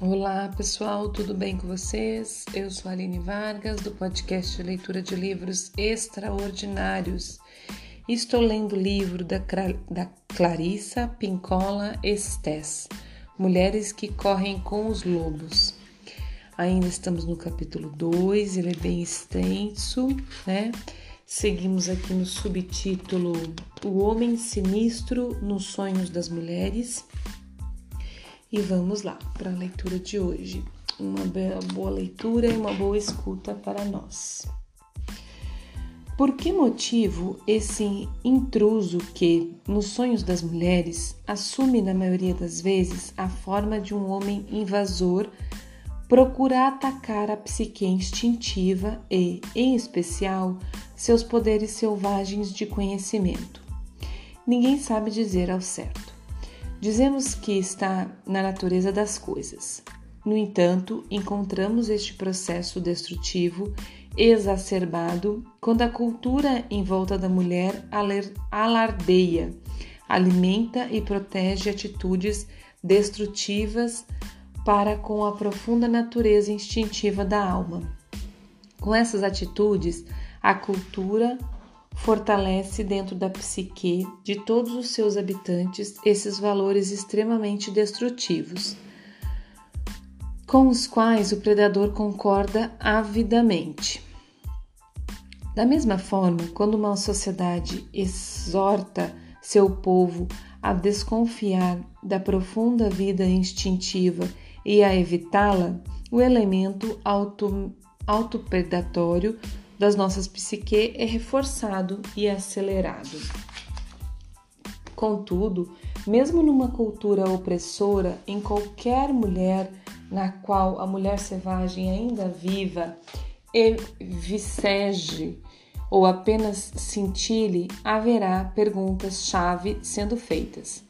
Olá pessoal, tudo bem com vocês? Eu sou a Aline Vargas do podcast Leitura de Livros Extraordinários. Estou lendo o livro da, da Clarissa Pincola Estes, Mulheres que Correm com os Lobos. Ainda estamos no capítulo 2, ele é bem extenso, né? Seguimos aqui no subtítulo O Homem Sinistro nos Sonhos das Mulheres. E vamos lá para a leitura de hoje. Uma boa leitura e uma boa escuta para nós. Por que motivo esse intruso que, nos sonhos das mulheres, assume na maioria das vezes a forma de um homem invasor, procura atacar a psique instintiva e, em especial, seus poderes selvagens de conhecimento? Ninguém sabe dizer ao certo. Dizemos que está na natureza das coisas. No entanto, encontramos este processo destrutivo exacerbado quando a cultura em volta da mulher alardeia, alimenta e protege atitudes destrutivas para com a profunda natureza instintiva da alma. Com essas atitudes, a cultura fortalece dentro da psique de todos os seus habitantes esses valores extremamente destrutivos, com os quais o predador concorda avidamente. Da mesma forma, quando uma sociedade exorta seu povo a desconfiar da profunda vida instintiva e a evitá-la, o elemento auto, autopredatório das nossas psique é reforçado e acelerado. Contudo, mesmo numa cultura opressora, em qualquer mulher na qual a mulher selvagem ainda viva e vicege ou apenas cintile, haverá perguntas-chave sendo feitas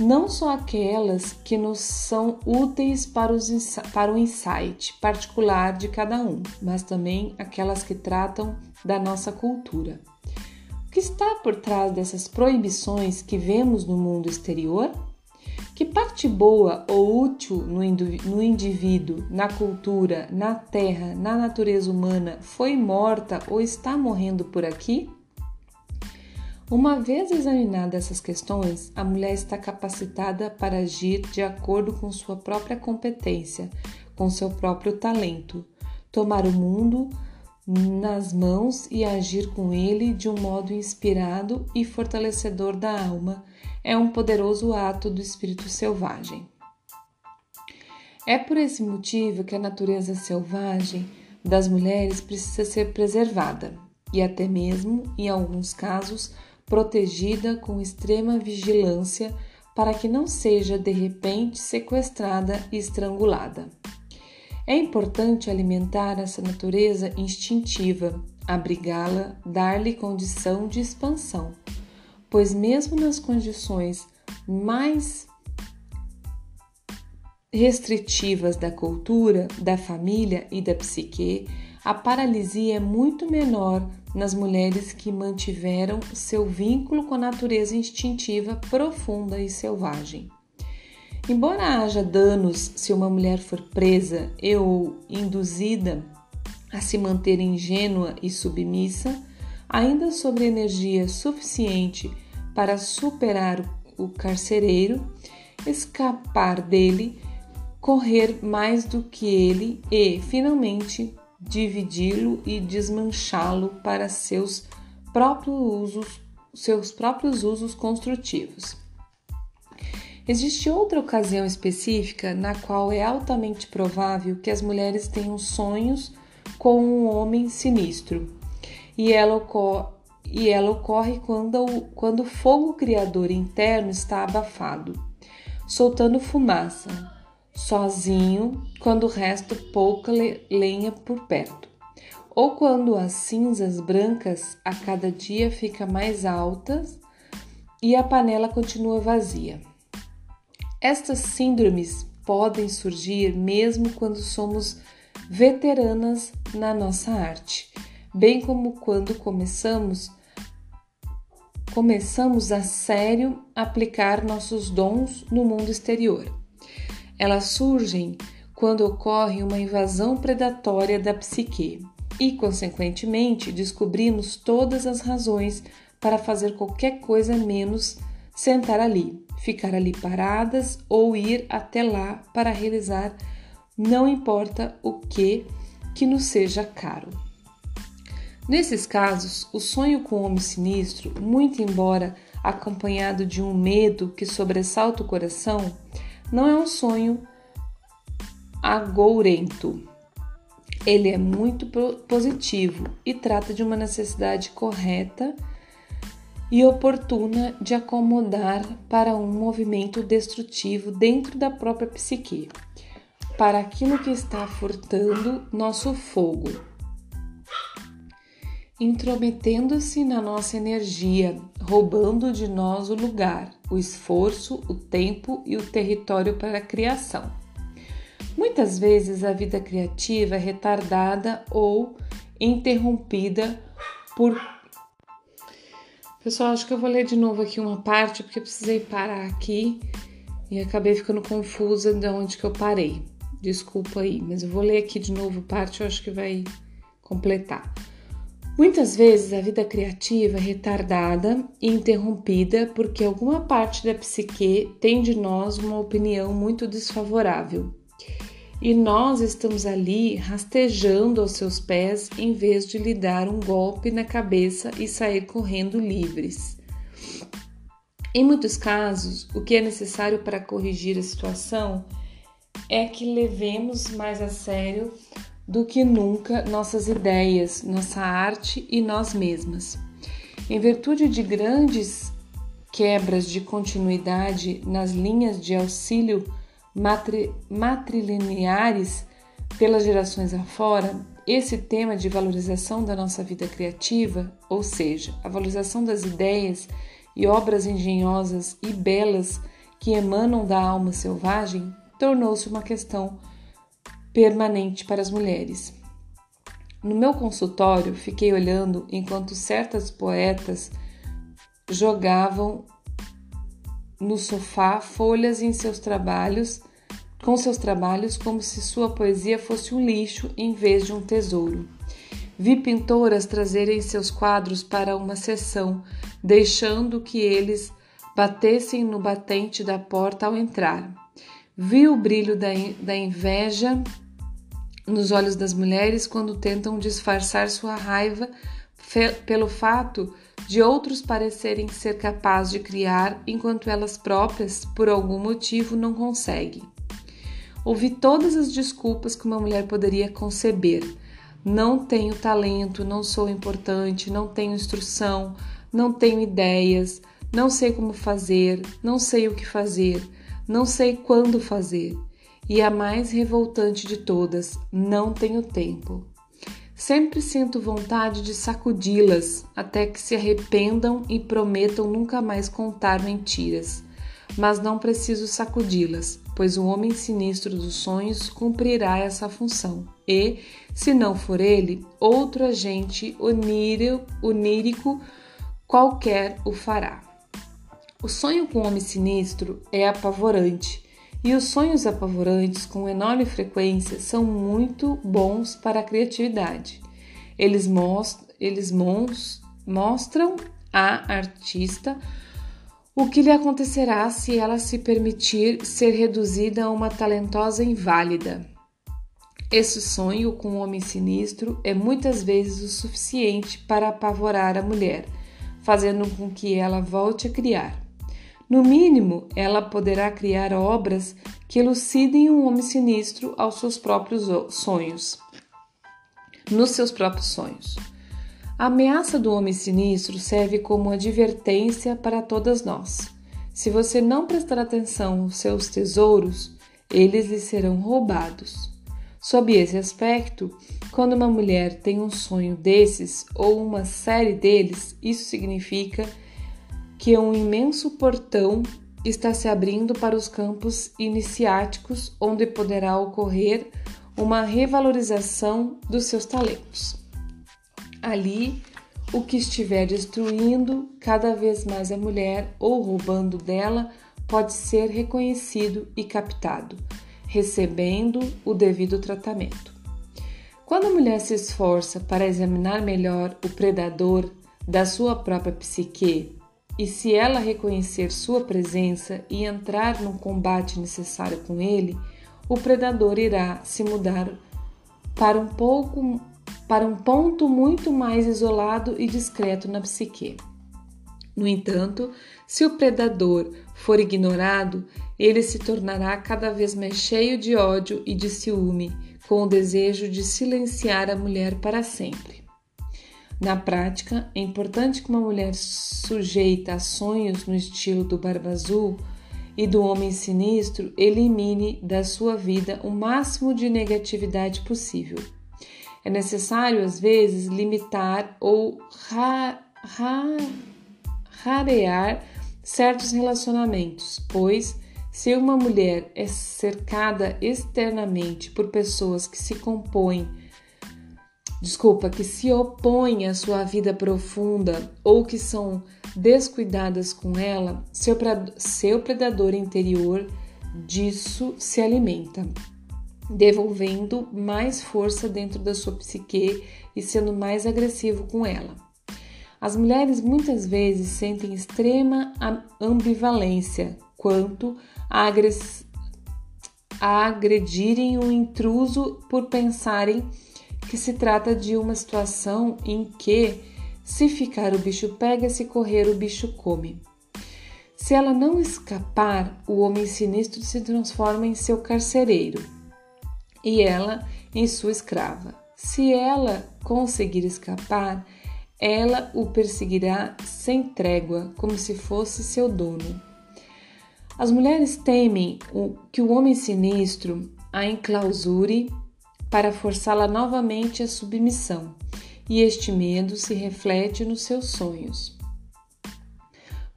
não só aquelas que nos são úteis para, os, para o insight particular de cada um, mas também aquelas que tratam da nossa cultura. O que está por trás dessas proibições que vemos no mundo exterior? Que parte boa ou útil no indivíduo, na cultura, na terra, na natureza humana foi morta ou está morrendo por aqui? Uma vez examinadas essas questões, a mulher está capacitada para agir de acordo com sua própria competência, com seu próprio talento, tomar o mundo nas mãos e agir com ele de um modo inspirado e fortalecedor da alma. É um poderoso ato do espírito selvagem. É por esse motivo que a natureza selvagem das mulheres precisa ser preservada e até mesmo, em alguns casos, protegida com extrema vigilância para que não seja de repente sequestrada e estrangulada. É importante alimentar essa natureza instintiva, abrigá-la, dar-lhe condição de expansão, pois, mesmo nas condições mais restritivas da cultura, da família e da psique, a paralisia é muito menor nas mulheres que mantiveram seu vínculo com a natureza instintiva profunda e selvagem. Embora haja danos se uma mulher for presa e ou induzida a se manter ingênua e submissa, ainda sobre energia suficiente para superar o carcereiro, escapar dele, correr mais do que ele e, finalmente, dividi-lo e desmanchá-lo para seus próprios usos, seus próprios usos construtivos. Existe outra ocasião específica na qual é altamente provável que as mulheres tenham sonhos com um homem sinistro, e ela ocorre, e ela ocorre quando, quando o fogo criador interno está abafado, soltando fumaça, sozinho quando resta pouca lenha por perto, ou quando as cinzas brancas a cada dia ficam mais altas e a panela continua vazia. Estas síndromes podem surgir mesmo quando somos veteranas na nossa arte, bem como quando começamos começamos a sério aplicar nossos dons no mundo exterior. Elas surgem quando ocorre uma invasão predatória da psique e, consequentemente, descobrimos todas as razões para fazer qualquer coisa menos sentar ali, ficar ali paradas ou ir até lá para realizar não importa o que que nos seja caro. Nesses casos, o sonho com o homem sinistro, muito embora acompanhado de um medo que sobressalta o coração, não é um sonho agourento. Ele é muito positivo e trata de uma necessidade correta e oportuna de acomodar para um movimento destrutivo dentro da própria psique, para aquilo que está furtando nosso fogo, intrometendo-se na nossa energia, roubando de nós o lugar, o esforço, o tempo e o território para a criação. Muitas vezes a vida criativa é retardada ou interrompida por. Pessoal, acho que eu vou ler de novo aqui uma parte porque eu precisei parar aqui e acabei ficando confusa de onde que eu parei. Desculpa aí, mas eu vou ler aqui de novo parte, eu acho que vai completar. Muitas vezes a vida criativa é retardada e interrompida porque alguma parte da psique tem de nós uma opinião muito desfavorável e nós estamos ali rastejando aos seus pés em vez de lhe dar um golpe na cabeça e sair correndo livres. Em muitos casos, o que é necessário para corrigir a situação é que levemos mais a sério do que nunca nossas ideias, nossa arte e nós mesmas. Em virtude de grandes quebras de continuidade nas linhas de auxílio matri, matrilineares pelas gerações afora, esse tema de valorização da nossa vida criativa, ou seja, a valorização das ideias e obras engenhosas e belas que emanam da alma selvagem, tornou-se uma questão permanente para as mulheres. No meu consultório, fiquei olhando enquanto certas poetas jogavam no sofá folhas em seus trabalhos, com seus trabalhos como se sua poesia fosse um lixo em vez de um tesouro. Vi pintoras trazerem seus quadros para uma sessão, deixando que eles batessem no batente da porta ao entrar. Vi o brilho da, da inveja nos olhos das mulheres quando tentam disfarçar sua raiva pelo fato de outros parecerem ser capazes de criar enquanto elas próprias, por algum motivo, não conseguem. Ouvi todas as desculpas que uma mulher poderia conceber. Não tenho talento, não sou importante, não tenho instrução, não tenho ideias, não sei como fazer, não sei o que fazer, não sei quando fazer. E a mais revoltante de todas, não tenho tempo. Sempre sinto vontade de sacudi-las até que se arrependam e prometam nunca mais contar mentiras. Mas não preciso sacudi-las, pois o homem sinistro dos sonhos cumprirá essa função. E, se não for ele, outro agente onírico qualquer o fará. O sonho com o homem sinistro é apavorante e os sonhos apavorantes com enorme frequência são muito bons para a criatividade. Eles, most eles mostram à artista o que lhe acontecerá se ela se permitir ser reduzida a uma talentosa inválida. Esse sonho com o homem sinistro é muitas vezes o suficiente para apavorar a mulher, fazendo com que ela volte a criar. No mínimo, ela poderá criar obras que elucidem um homem sinistro aos seus próprios sonhos. Nos seus próprios sonhos. A ameaça do homem sinistro serve como advertência para todas nós. Se você não prestar atenção aos seus tesouros, eles lhe serão roubados. Sob esse aspecto, quando uma mulher tem um sonho desses ou uma série deles, isso significa que um imenso portão está se abrindo para os campos iniciáticos, onde poderá ocorrer uma revalorização dos seus talentos. Ali, o que estiver destruindo cada vez mais a mulher ou roubando dela pode ser reconhecido e captado. recebendo o devido tratamento. Quando a mulher se esforça para examinar melhor o predador da sua própria psique, e se ela reconhecer sua presença e entrar no combate necessário com ele, o predador irá se mudar para um pouco para um ponto muito mais isolado e discreto na psique. No entanto, se o predador for ignorado, ele se tornará cada vez mais cheio de ódio e de ciúme, com o desejo de silenciar a mulher para sempre. Na prática, é importante que uma mulher sujeita a sonhos no estilo do Barba Azul e do Homem Sinistro elimine da sua vida o máximo de negatividade possível. É necessário, às vezes, limitar ou ra ra rarear certos relacionamentos, pois se uma mulher é cercada externamente por pessoas que se compõem, desculpa, que se opõem à sua vida profunda ou que são descuidadas com ela, seu, seu predador interior disso se alimenta, devolvendo mais força dentro da sua psique e sendo mais agressivo com ela. As mulheres muitas vezes sentem extrema ambivalência quanto a, agredirem o intruso por pensarem que se trata de uma situação em que, se ficar, o bicho pega, se correr, o bicho come. Se ela não escapar, o homem sinistro se transforma em seu carcereiro e ela em sua escrava. Se ela conseguir escapar, ela o perseguirá sem trégua, como se fosse seu dono. As mulheres temem que o homem sinistro a enclausure para forçá-la novamente à submissão, e este medo se reflete nos seus sonhos.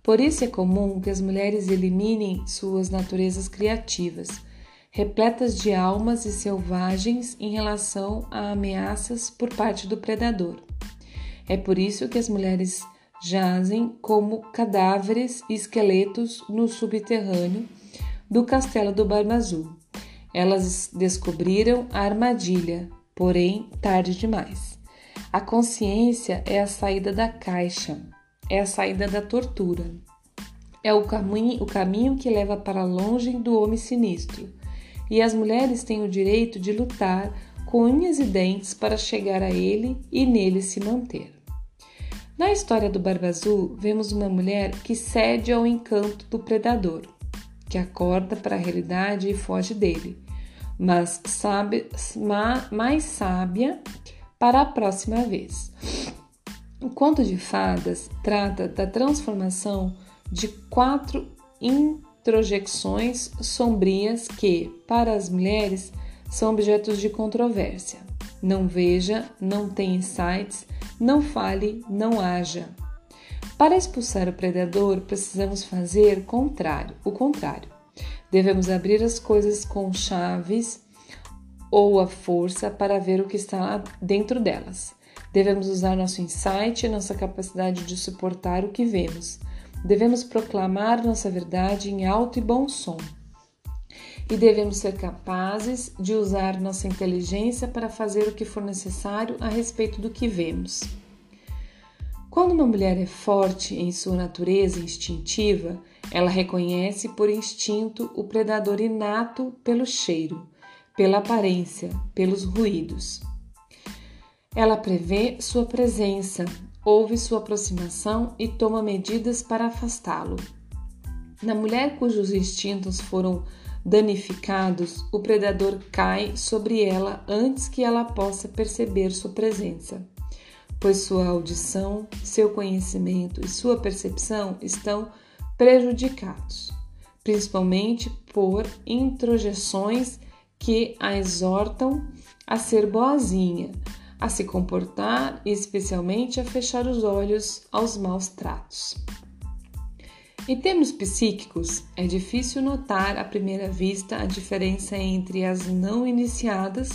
Por isso é comum que as mulheres eliminem suas naturezas criativas, repletas de almas e selvagens em relação a ameaças por parte do predador. É por isso que as mulheres jazem como cadáveres e esqueletos no subterrâneo do castelo do Barba Azul. Elas descobriram a armadilha, porém tarde demais. A consciência é a saída da caixa, é a saída da tortura. É o caminho, o caminho que leva para longe do homem sinistro. E as mulheres têm o direito de lutar com unhas e dentes para chegar a ele e nele se manter. Na história do Barba Azul, vemos uma mulher que cede ao encanto do predador, que acorda para a realidade e foge dele, mas sabe, mais sábia para a próxima vez. O conto de fadas trata da transformação de quatro introjecções sombrias que, para as mulheres, são objetos de controvérsia. Não veja, não tem insights, não fale, não haja. Para expulsar o predador, precisamos fazer contrário, o contrário. Devemos abrir as coisas com chaves ou a força para ver o que está dentro delas. Devemos usar nosso insight e nossa capacidade de suportar o que vemos. Devemos proclamar nossa verdade em alto e bom som. E devemos ser capazes de usar nossa inteligência para fazer o que for necessário a respeito do que vemos. Quando uma mulher é forte em sua natureza instintiva, ela reconhece por instinto o predador inato pelo cheiro, pela aparência, pelos ruídos. Ela prevê sua presença, ouve sua aproximação e toma medidas para afastá-lo. Na mulher cujos instintos foram danificados, o predador cai sobre ela antes que ela possa perceber sua presença pois sua audição, seu conhecimento e sua percepção estão prejudicados, principalmente por introjeções que a exortam a ser boazinha, a se comportar e especialmente a fechar os olhos aos maus tratos. Em termos psíquicos, é difícil notar à primeira vista a diferença entre as não iniciadas,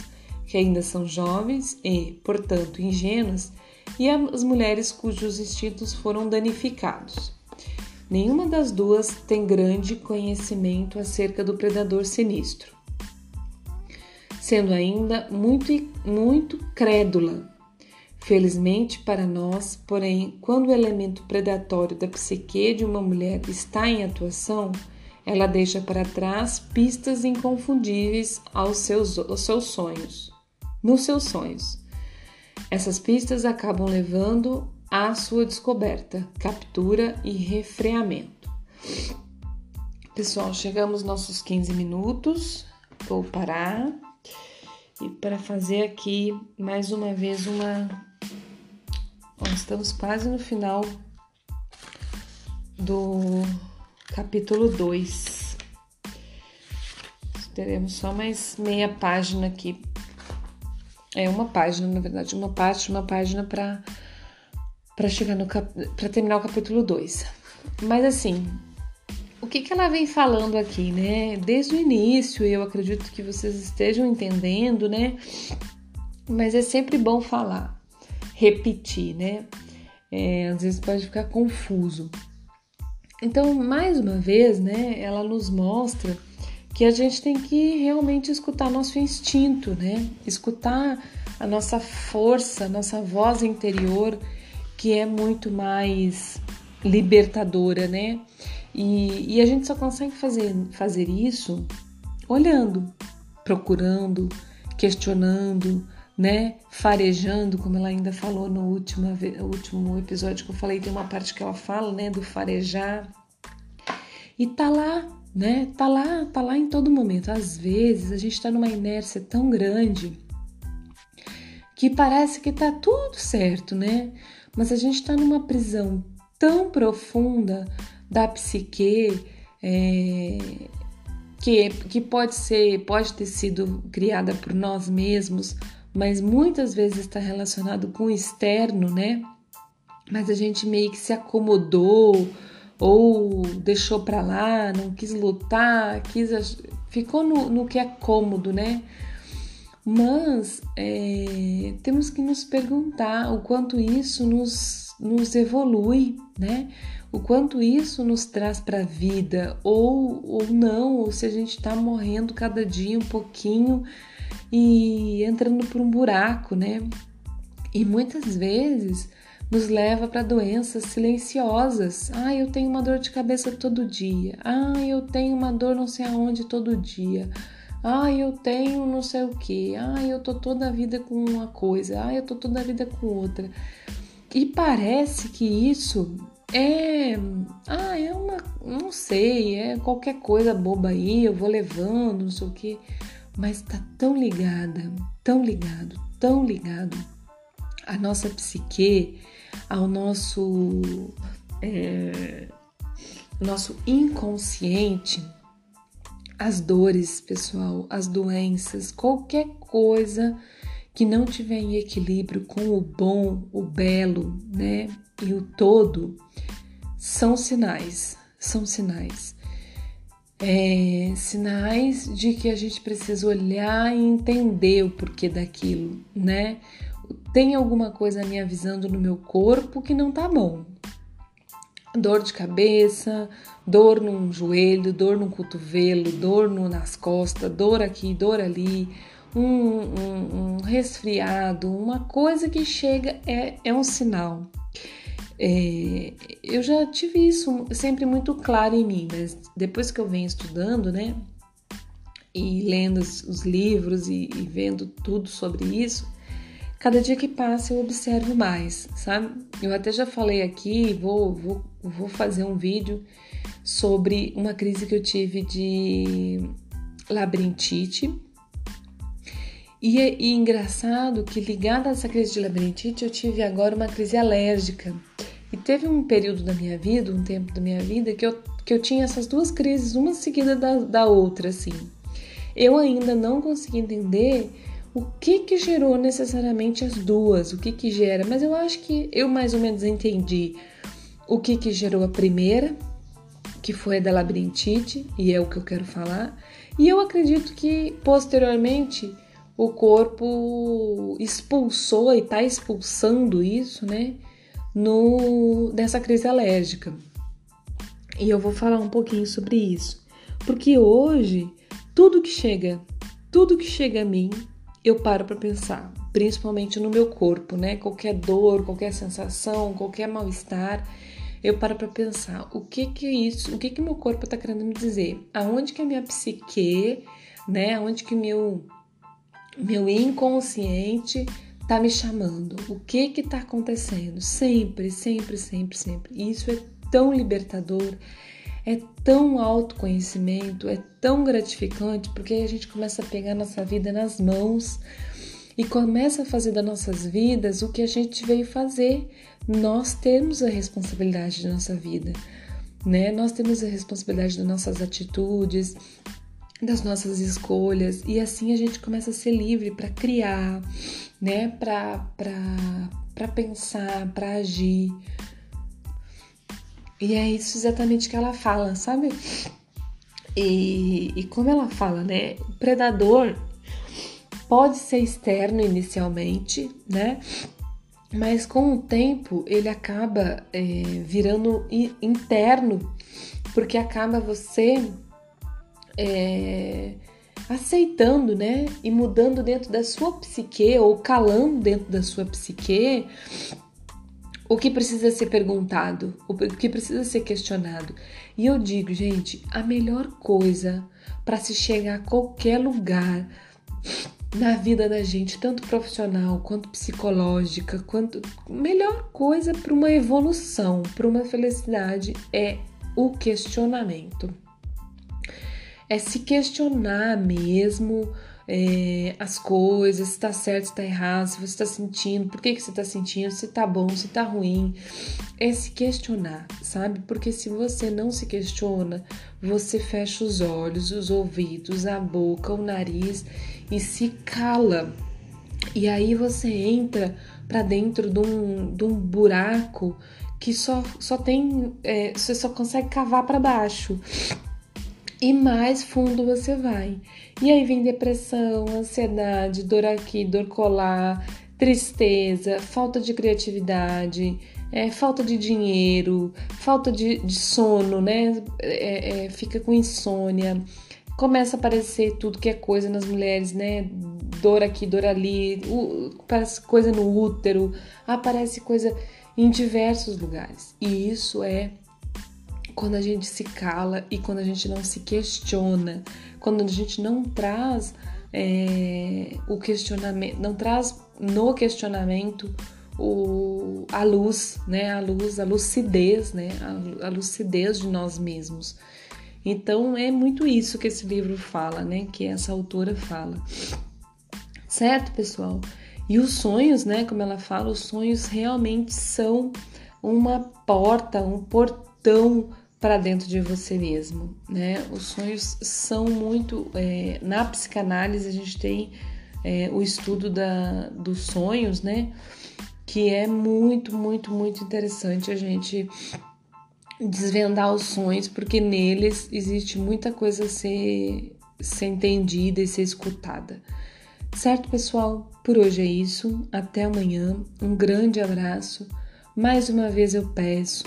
que ainda são jovens e, portanto, ingênuas, e as mulheres cujos instintos foram danificados. Nenhuma das duas tem grande conhecimento acerca do predador sinistro. sendo ainda muito, muito crédula. Felizmente para nós, porém, quando o elemento predatório da psique de uma mulher está em atuação, ela deixa para trás pistas inconfundíveis aos seus, aos seus sonhos, nos seus sonhos. Essas pistas acabam levando à sua descoberta, captura e refreamento. Pessoal, chegamos nossos 15 minutos. Vou parar e para fazer aqui mais uma vez uma. estamos quase no final do capítulo 2. Teremos só mais meia página aqui. É uma página, na verdade, uma parte, uma página para para chegar no para terminar o capítulo 2. Mas assim, o que, que ela vem falando aqui, né? Desde o início, eu acredito que vocês estejam entendendo, né? Mas é sempre bom falar, repetir, né? É, às vezes pode ficar confuso. Então, mais uma vez, né? Ela nos mostra que a gente tem que realmente escutar nosso instinto, né? Escutar a nossa força, nossa voz interior, que é muito mais libertadora, né? E, e a gente só consegue fazer, fazer isso olhando, procurando, questionando, né? Farejando, como ela ainda falou no último, último episódio que eu falei, tem uma parte que ela fala, né, do farejar. E tá lá, né? Tá lá, tá lá em todo momento. Às vezes a gente tá numa inércia tão grande que parece que tá tudo certo, né? Mas a gente tá numa prisão tão profunda da psique é, que, que pode ser, pode ter sido criada por nós mesmos, mas muitas vezes está relacionado com o externo, né? Mas a gente meio que se acomodou ou deixou para lá, não quis lutar, quis ficou no, no que é cômodo, né? Mas é, temos que nos perguntar o quanto isso nos, nos evolui, né? o quanto isso nos traz para a vida, ou, ou não, ou se a gente está morrendo cada dia um pouquinho e entrando por um buraco, né? E muitas vezes nos leva para doenças silenciosas. Ah, eu tenho uma dor de cabeça todo dia. Ah, eu tenho uma dor não sei aonde todo dia. Ah, eu tenho não sei o que. Ah, eu tô toda a vida com uma coisa. Ah, eu tô toda a vida com outra. E parece que isso é. Ah, é uma. Não sei, é qualquer coisa boba aí, eu vou levando, não sei o quê. Mas tá tão ligada, tão ligado, tão ligado à nossa psique, ao nosso. É, nosso inconsciente, as dores, pessoal, as doenças, qualquer coisa que não tiver em equilíbrio com o bom, o belo, né? E o todo, são sinais, são sinais. É, sinais de que a gente precisa olhar e entender o porquê daquilo, né? Tem alguma coisa me avisando no meu corpo que não tá bom. Dor de cabeça, dor num joelho, dor no cotovelo, dor no, nas costas, dor aqui, dor ali, um, um, um resfriado, uma coisa que chega é, é um sinal. É, eu já tive isso sempre muito claro em mim, mas depois que eu venho estudando, né, e lendo os, livros e, e vendo tudo sobre isso, cada dia que passa eu observo mais, sabe? Eu até já falei aqui, vou, vou, vou fazer um vídeo sobre uma crise que eu tive de labirintite. E é e engraçado que ligada a essa crise de labirintite, eu tive agora uma crise alérgica. E teve um período da minha vida, um tempo da minha vida, que eu, que eu tinha essas duas crises, uma seguida da, da outra, assim. Eu ainda não consegui entender o que que gerou necessariamente as duas, o que que gera, mas eu acho que eu mais ou menos entendi o que que gerou a primeira, que foi a da labirintite, e é o que eu quero falar, e eu acredito que posteriormente o corpo expulsou e está expulsando isso, né? no, dessa crise alérgica. E eu vou falar um pouquinho sobre isso. Porque hoje, tudo que chega tudo que chega a mim, eu paro para pensar, principalmente no meu corpo, né? Qualquer dor, qualquer sensação, qualquer mal-estar, eu paro para pensar, o que que é isso? O que que meu corpo está querendo me dizer? Aonde que a minha psique, né? Aonde que meu meu inconsciente tá me chamando? O que que tá acontecendo? Sempre, sempre, sempre, sempre. Isso é tão libertador, é tão autoconhecimento, é tão gratificante, porque a gente começa a pegar nossa vida nas mãos e começa a fazer das nossas vidas o que a gente veio fazer. Nós temos a responsabilidade da nossa vida, né? Nós temos a responsabilidade das nossas atitudes, das nossas escolhas e assim a gente começa a ser livre para criar, né? Para para pensar, para agir, e é isso exatamente que ela fala, sabe? E, e como ela fala, né? O predador pode ser externo inicialmente, né? Mas com o tempo ele acaba é, virando interno, porque acaba você é, aceitando, né? E mudando dentro da sua psique ou calando dentro da sua psique o que precisa ser perguntado, o que precisa ser questionado. E eu digo, gente, a melhor coisa para se chegar a qualquer lugar na vida da gente, tanto profissional quanto psicológica, quanto melhor coisa para uma evolução, para uma felicidade é o questionamento. É se questionar mesmo é, as coisas, se tá certo, se tá errado, se você tá sentindo, por que, que você tá sentindo, se tá bom, se tá ruim. É se questionar, sabe? Porque se você não se questiona, você fecha os olhos, os ouvidos, a boca, o nariz e se cala. E aí você entra para dentro de um, de um buraco que só, só tem. É, você só consegue cavar para baixo e mais fundo você vai. E aí vem depressão, ansiedade, dor aqui, dor colar, tristeza, falta de criatividade, é, falta de dinheiro, falta de, de sono, né? É, é, fica com insônia, começa a aparecer tudo que é coisa nas mulheres, né? Dor aqui, dor ali, aparece coisa no útero, aparece coisa em diversos lugares. E isso é quando a gente se cala e quando a gente não se questiona, quando a gente não traz é, o questionamento, não traz no questionamento o, a luz, né? A luz, a lucidez, né? A, a lucidez de nós mesmos. Então é muito isso que esse livro fala, né? Que essa autora fala. Certo, pessoal? E os sonhos, né? Como ela fala, os sonhos realmente são uma porta, um portão para dentro de você mesmo, né? Os sonhos são muito é, na psicanálise a gente tem é, o estudo da, dos sonhos, né? Que é muito, muito, muito interessante a gente desvendar os sonhos, porque neles existe muita coisa a ser, ser entendida e ser escutada. Certo, pessoal? Por hoje é isso. Até amanhã. Um grande abraço. Mais uma vez eu peço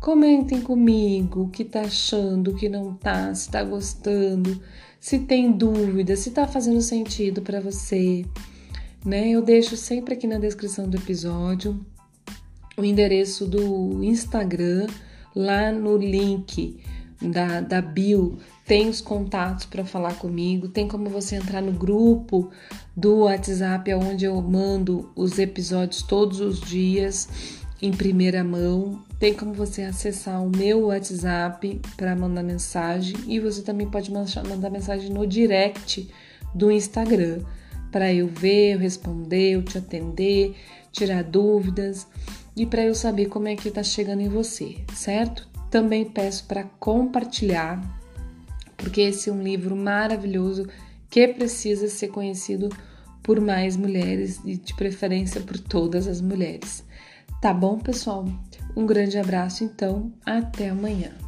Comentem comigo o que tá achando, o que não tá, se tá gostando, se tem dúvida, se tá fazendo sentido para você, né? Eu deixo sempre aqui na descrição do episódio o endereço do Instagram, lá no link da, da bio tem os contatos para falar comigo, tem como você entrar no grupo do WhatsApp, onde eu mando os episódios todos os dias em primeira mão. Tem como você acessar o meu WhatsApp para mandar mensagem e você também pode mandar mensagem no direct do Instagram para eu ver, eu responder, eu te atender, tirar dúvidas e para eu saber como é que está chegando em você, certo? Também peço para compartilhar, porque esse é um livro maravilhoso que precisa ser conhecido por mais mulheres e de preferência por todas as mulheres. Tá bom, pessoal? Um grande abraço, então, até amanhã.